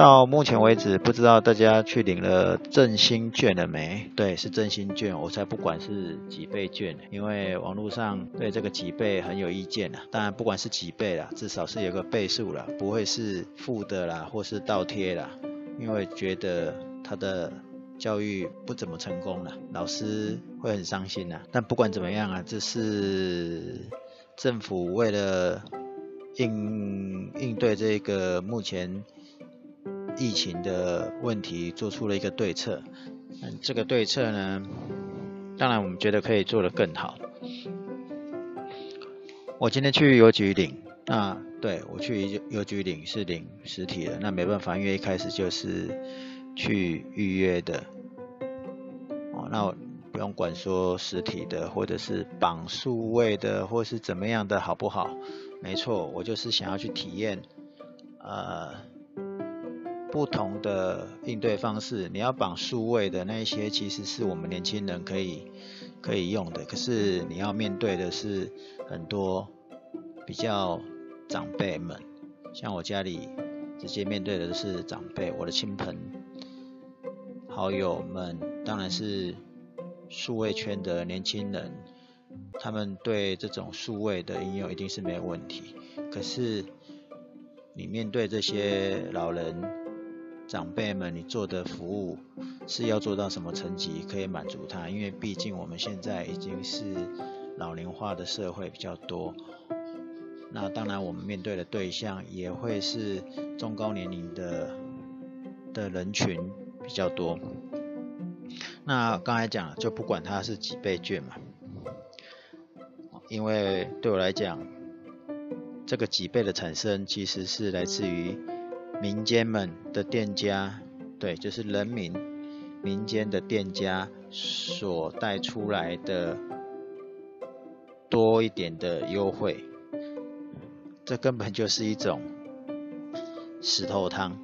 到目前为止，不知道大家去领了振兴券了没？对，是振兴券，我才不管是几倍券，因为网络上对这个几倍很有意见啊。当然，不管是几倍啦，至少是有个倍数啦，不会是负的啦，或是倒贴啦，因为觉得他的教育不怎么成功了，老师会很伤心呐。但不管怎么样啊，这是政府为了应应对这个目前。疫情的问题做出了一个对策，嗯，这个对策呢，当然我们觉得可以做得更好。我今天去邮局领，那对我去邮局领是领实体的，那没办法，因为一开始就是去预约的。哦，那不用管说实体的或者是绑数位的或是怎么样的好不好？没错，我就是想要去体验，呃。不同的应对方式，你要绑数位的那一些，其实是我们年轻人可以可以用的。可是你要面对的是很多比较长辈们，像我家里直接面对的是长辈，我的亲朋好友们，当然是数位圈的年轻人，他们对这种数位的应用一定是没有问题。可是你面对这些老人，长辈们，你做的服务是要做到什么层级可以满足他？因为毕竟我们现在已经是老龄化的社会比较多，那当然我们面对的对象也会是中高年龄的的人群比较多。那刚才讲就不管它是几倍券嘛，因为对我来讲，这个几倍的产生其实是来自于。民间们的店家，对，就是人民民间的店家所带出来的多一点的优惠，这根本就是一种石头汤。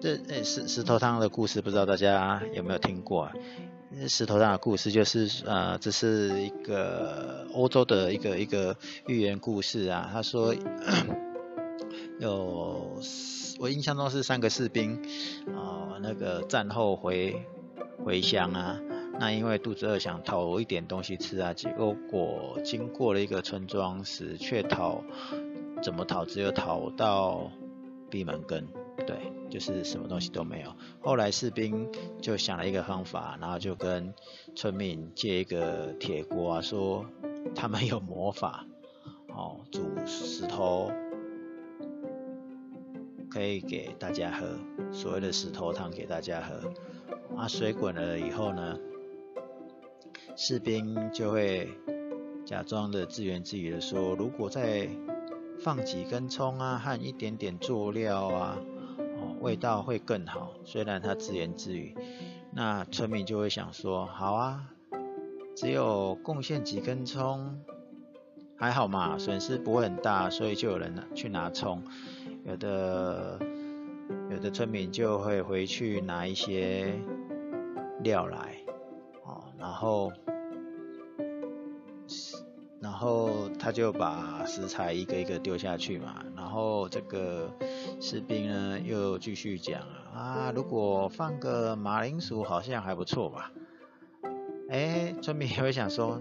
这石石头汤的故事，不知道大家有没有听过？石头汤的故事就是呃，这是一个欧洲的一个一个寓言故事啊。他说。有，我印象中是三个士兵，啊，那个战后回回乡啊，那因为肚子饿想讨一点东西吃啊，结果经过了一个村庄时，却讨怎么讨，只有讨到闭门羹，对，就是什么东西都没有。后来士兵就想了一个方法，然后就跟村民借一个铁锅啊，说他们有魔法，哦，煮石头。可以给大家喝所谓的石头汤给大家喝，啊，水滚了以后呢，士兵就会假装的自言自语的说，如果再放几根葱啊和一点点佐料啊，哦，味道会更好。虽然他自言自语，那村民就会想说，好啊，只有贡献几根葱，还好嘛，损失不会很大，所以就有人去拿葱。有的有的村民就会回去拿一些料来，哦，然后然后他就把食材一个一个丢下去嘛，然后这个士兵呢又继续讲啊，如果放个马铃薯好像还不错吧？哎，村民也会想说，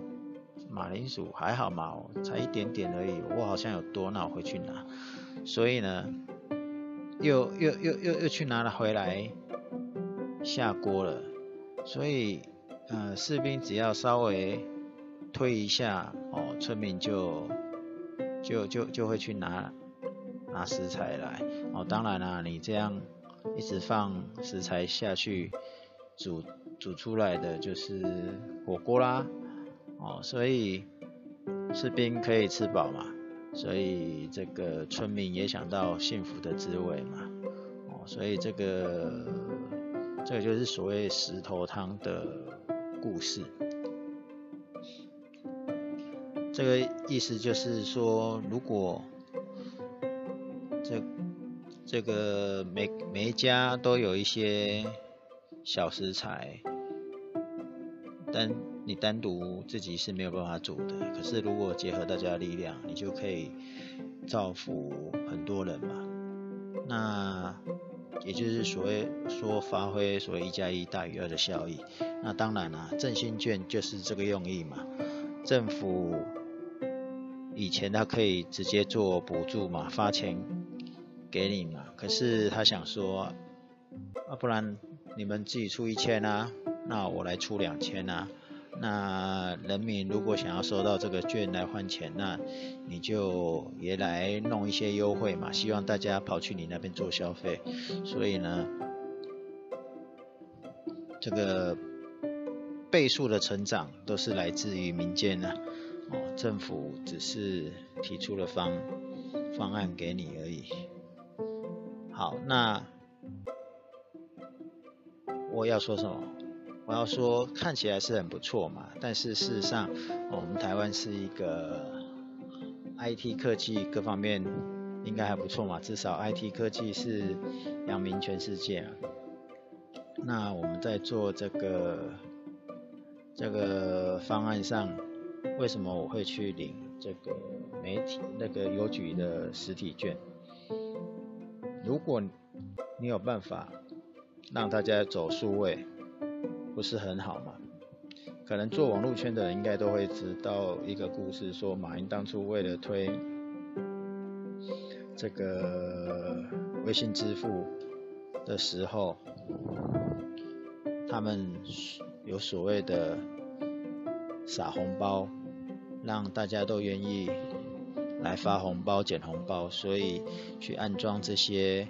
马铃薯还好嘛，才一点点而已，我好像有多，那我回去拿。所以呢，又又又又又去拿了回来下锅了。所以，呃，士兵只要稍微推一下，哦，村民就就就就会去拿拿食材来。哦，当然啦，你这样一直放食材下去煮煮出来的就是火锅啦。哦，所以士兵可以吃饱嘛。所以这个村民也想到幸福的滋味嘛，哦，所以这个这个就是所谓石头汤的故事。这个意思就是说，如果这这个每每一家都有一些小食材，但你单独自己是没有办法煮的，可是如果结合大家的力量，你就可以造福很多人嘛。那也就是所谓说发挥所谓一加一大于二的效益。那当然啦，振兴券就是这个用意嘛。政府以前他可以直接做补助嘛，发钱给你嘛。可是他想说，啊不然你们自己出一千啊，那我来出两千啊。那人民如果想要收到这个券来换钱，那你就也来弄一些优惠嘛，希望大家跑去你那边做消费。所以呢，这个倍数的成长都是来自于民间的，哦，政府只是提出了方方案给你而已。好，那我要说什么？我要说，看起来是很不错嘛，但是事实上，我们台湾是一个 IT 科技各方面应该还不错嘛，至少 IT 科技是扬名全世界啊。那我们在做这个这个方案上，为什么我会去领这个媒体那个邮局的实体券？如果你有办法让大家走数位。不是很好嘛？可能做网络圈的人应该都会知道一个故事，说马云当初为了推这个微信支付的时候，他们有所谓的撒红包，让大家都愿意来发红包、捡红包，所以去安装这些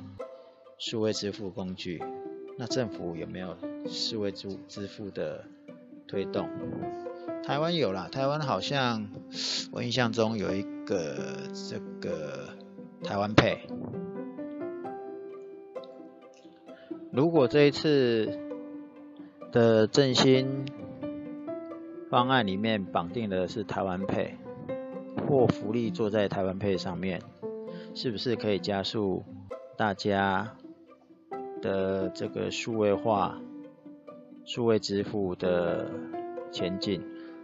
数位支付工具。那政府有没有？视为支支付的推动，台湾有啦，台湾好像我印象中有一个这个台湾配。如果这一次的振兴方案里面绑定的是台湾配，或福利坐在台湾配上面，是不是可以加速大家的这个数位化？数位支付的前进，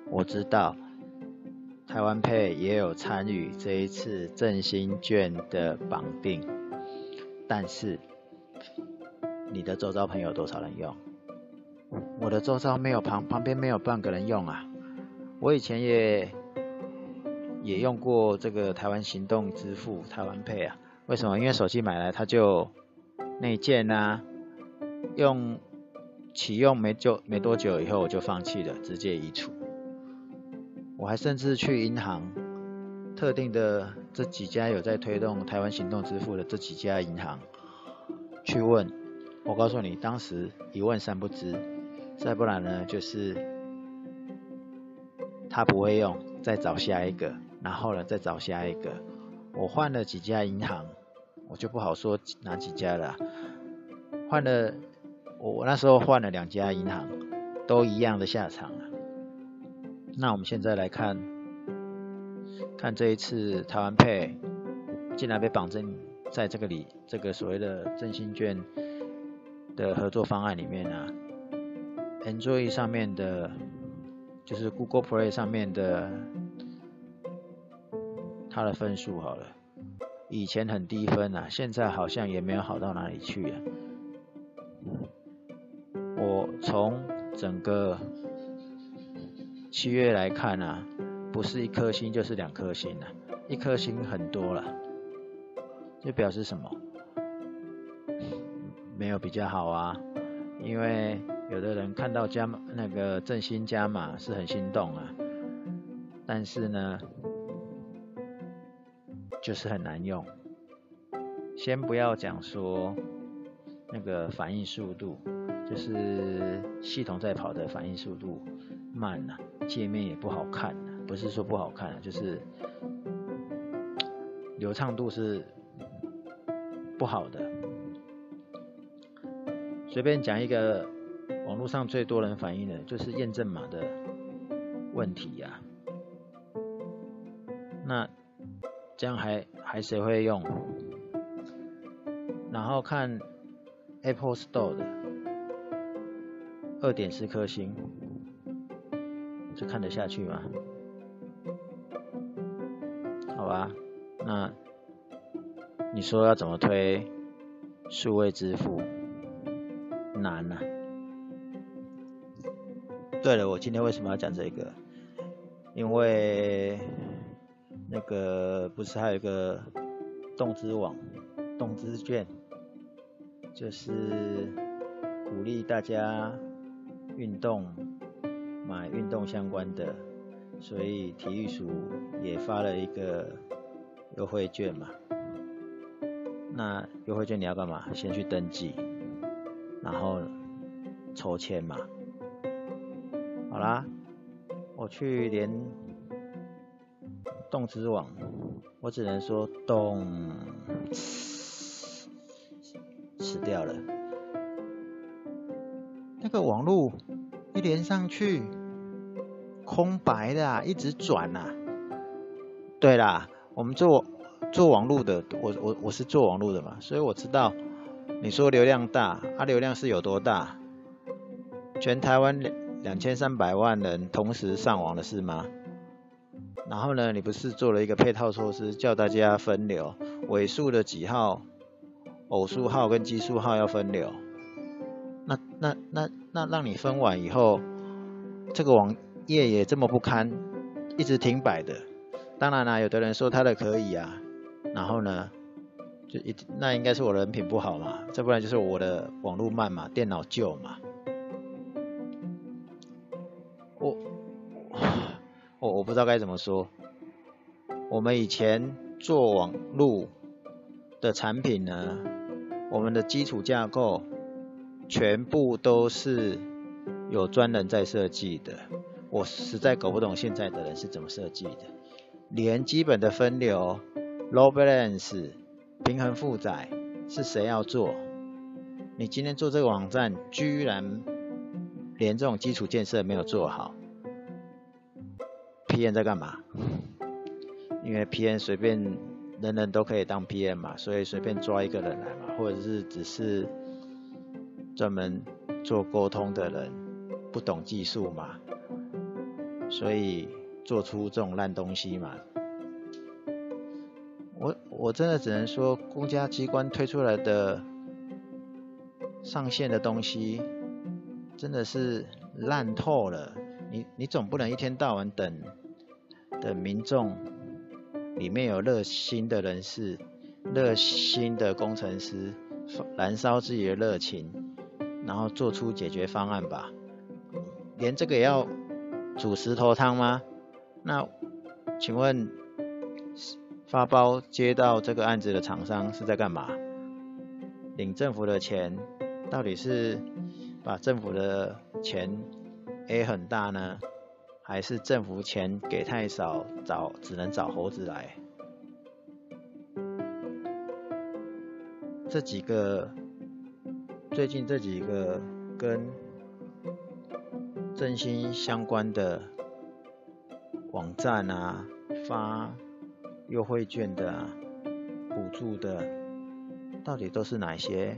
我知道台湾配也有参与这一次振兴券的绑定，但是你的周遭朋友多少人用？我的周遭没有旁旁边没有半个人用啊！我以前也也用过这个台湾行动支付台湾配啊，为什么？因为手机买来它就内建啊，用。启用没就没多久以后我就放弃了，直接移除。我还甚至去银行特定的这几家有在推动台湾行动支付的这几家银行去问，我告诉你，当时一问三不知，再不然呢就是他不会用，再找下一个，然后呢再找下一个。我换了几家银行，我就不好说哪几家了，换了。我那时候换了两家银行，都一样的下场啊。那我们现在来看，看这一次台湾配竟然被绑定在这个里这个所谓的振兴券的合作方案里面啊。Android 上面的，就是 Google Play 上面的，它的分数好了，以前很低分啊，现在好像也没有好到哪里去啊。从整个七月来看啊，不是一颗星就是两颗星了，一颗星很多了，就表示什么？没有比较好啊，因为有的人看到加那个振兴加码是很心动啊，但是呢，就是很难用。先不要讲说那个反应速度。就是系统在跑的反应速度慢了，界面也不好看不是说不好看就是流畅度是不好的。随便讲一个网络上最多人反映的，就是验证码的问题呀。那这样还还谁会用？然后看 Apple Store 的。二点四颗星，这看得下去吗？好吧，那你说要怎么推数位支付难啊。对了，我今天为什么要讲这个？因为那个不是还有一个动资网、动资券，就是鼓励大家运动，买运动相关的，所以体育署也发了一个优惠券嘛。那优惠券你要干嘛？先去登记，然后抽签嘛。好啦，我去连动之网，我只能说动死掉了。那个网络一连上去，空白的啊，一直转啊。对啦，我们做做网络的，我我我是做网络的嘛，所以我知道你说流量大，啊流量是有多大？全台湾。两千三百万人同时上网的是吗？然后呢，你不是做了一个配套措施，叫大家分流，尾数的几号、偶数号跟奇数号要分流？那那那那让你分完以后，这个网页也这么不堪，一直停摆的。当然啦，有的人说他的可以啊，然后呢，就一那应该是我人品不好嘛，再不然就是我的网络慢嘛，电脑旧嘛。我我我不知道该怎么说。我们以前做网络的产品呢，我们的基础架构全部都是有专人在设计的。我实在搞不懂现在的人是怎么设计的，连基本的分流、load balance、平衡负载是谁要做？你今天做这个网站，居然连这种基础建设没有做好。PM 在干嘛？因为 PM 随便人人都可以当 PM 嘛，所以随便抓一个人来嘛，或者是只是专门做沟通的人，不懂技术嘛，所以做出这种烂东西嘛。我我真的只能说，公家机关推出来的上线的东西，真的是烂透了。你你总不能一天到晚等。等民众里面有热心的人士、热心的工程师，燃烧自己的热情，然后做出解决方案吧。连这个也要煮石头汤吗？那请问发包接到这个案子的厂商是在干嘛？领政府的钱，到底是把政府的钱 A 很大呢？还是政府钱给太少，找只能找猴子来。这几个最近这几个跟振兴相关的网站啊，发优惠券的、补助的，到底都是哪些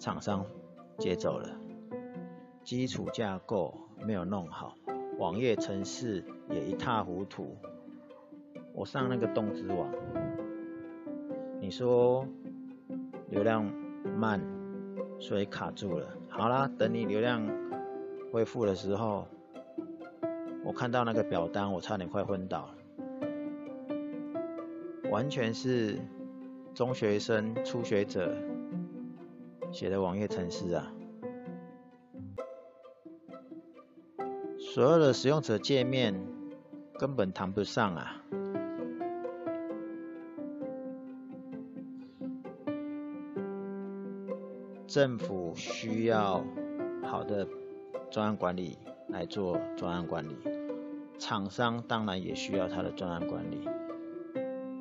厂商接走了？基础架构。没有弄好，网页程式也一塌糊涂。我上那个动之网，你说流量慢，所以卡住了。好啦，等你流量恢复的时候，我看到那个表单，我差点快昏倒。完全是中学生、初学者写的网页程式啊！所有的使用者界面根本谈不上啊！政府需要好的专案管理来做专案管理，厂商当然也需要他的专案管理。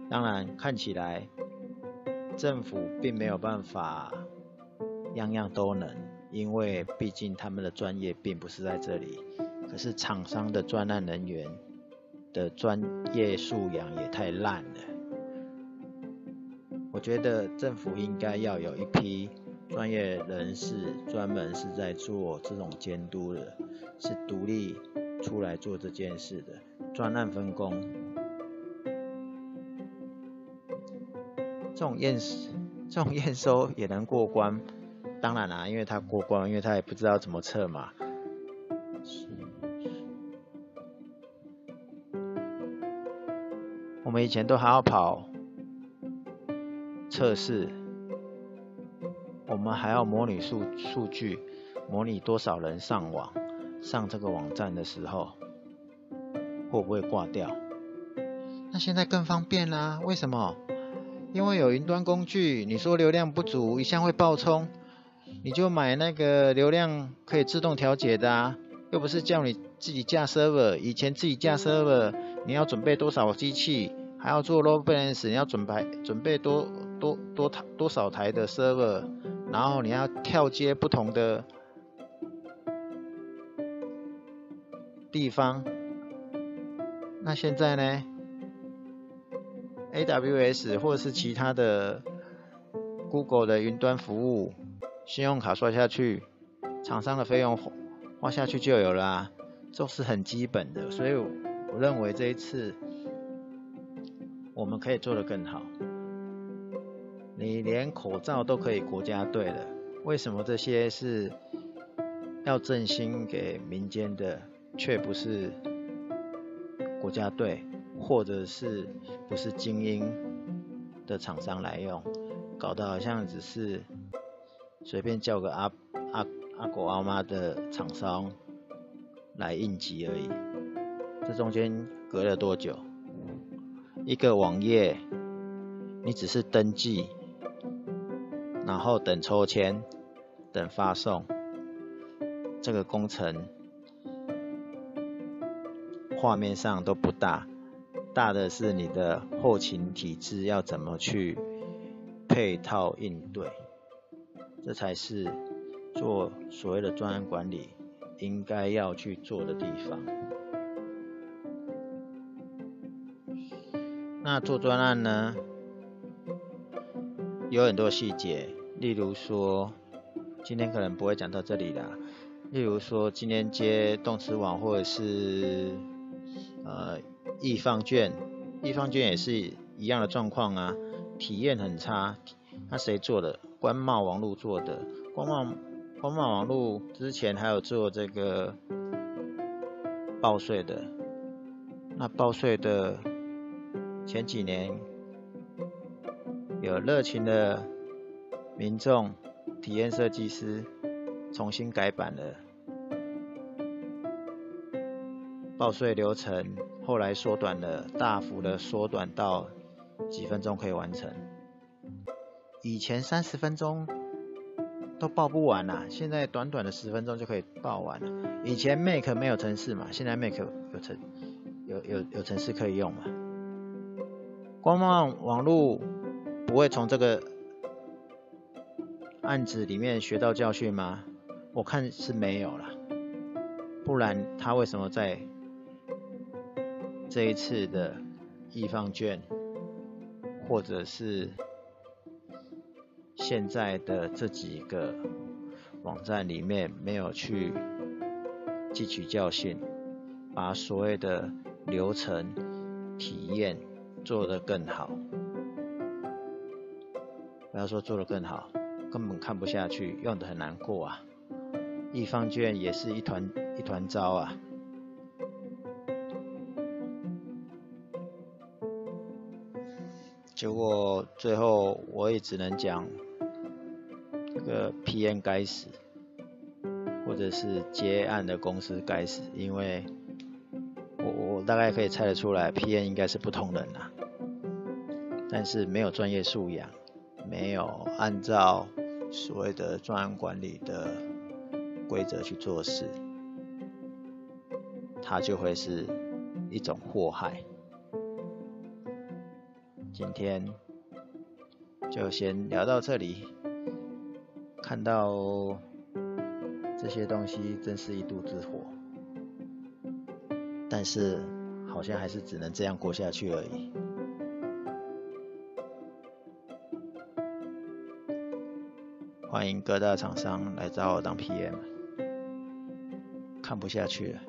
当然，看起来政府并没有办法样样都能，因为毕竟他们的专业并不是在这里。可是厂商的专案人员的专业素养也太烂了。我觉得政府应该要有一批专业人士，专门是在做这种监督的，是独立出来做这件事的，专案分工。这种验这种验收也能过关？当然啦，因为他过关，因为他也不知道怎么测嘛。我们以前都还要跑测试，我们还要模拟数数据，模拟多少人上网，上这个网站的时候会不会挂掉？那现在更方便啦，为什么？因为有云端工具，你说流量不足，一向会爆冲，你就买那个流量可以自动调节的啊，又不是叫你自己架 server，以前自己架 server，你要准备多少机器？还要做 load balance，你要准备准备多多多台多少台的 server，然后你要跳接不同的地方。那现在呢？AWS 或者是其他的 Google 的云端服务，信用卡刷下去，厂商的费用花下去就有了，这是很基本的。所以我认为这一次。我们可以做得更好。你连口罩都可以国家队了，为什么这些是要振兴给民间的，却不是国家队，或者是不是精英的厂商来用？搞得好像只是随便叫个阿阿阿狗阿妈的厂商来应急而已。这中间隔了多久？一个网页，你只是登记，然后等抽签，等发送，这个工程画面上都不大，大的是你的后勤体制要怎么去配套应对，这才是做所谓的专案管理应该要去做的地方。那做专案呢，有很多细节，例如说，今天可能不会讲到这里啦。例如说，今天接动词网或者是呃易放券，易放券也是一样的状况啊，体验很差。那谁做的？官贸网络做的。官贸官贸网络之前还有做这个报税的，那报税的。前几年有热情的民众、体验设计师重新改版了报税流程，后来缩短了，大幅的缩短到几分钟可以完成。以前三十分钟都报不完呐，现在短短的十分钟就可以报完了。以前 Make 没有城市嘛，现在 Make 有城有有有城市可以用嘛。官网网络不会从这个案子里面学到教训吗？我看是没有了，不然他为什么在这一次的易放券，或者是现在的这几个网站里面没有去汲取教训，把所谓的流程体验？做得更好，不要说做得更好，根本看不下去，用的很难过啊。易方卷也是一团一团糟啊。结果最后我也只能讲，这个 PM 该死，或者是接案的公司该死，因为我我。大概可以猜得出来，PM 应该是不同人啊，但是没有专业素养，没有按照所谓的专案管理的规则去做事，他就会是一种祸害。今天就先聊到这里，看到这些东西真是一肚子火，但是。好像还是只能这样过下去而已。欢迎各大厂商来找我当 PM，看不下去了。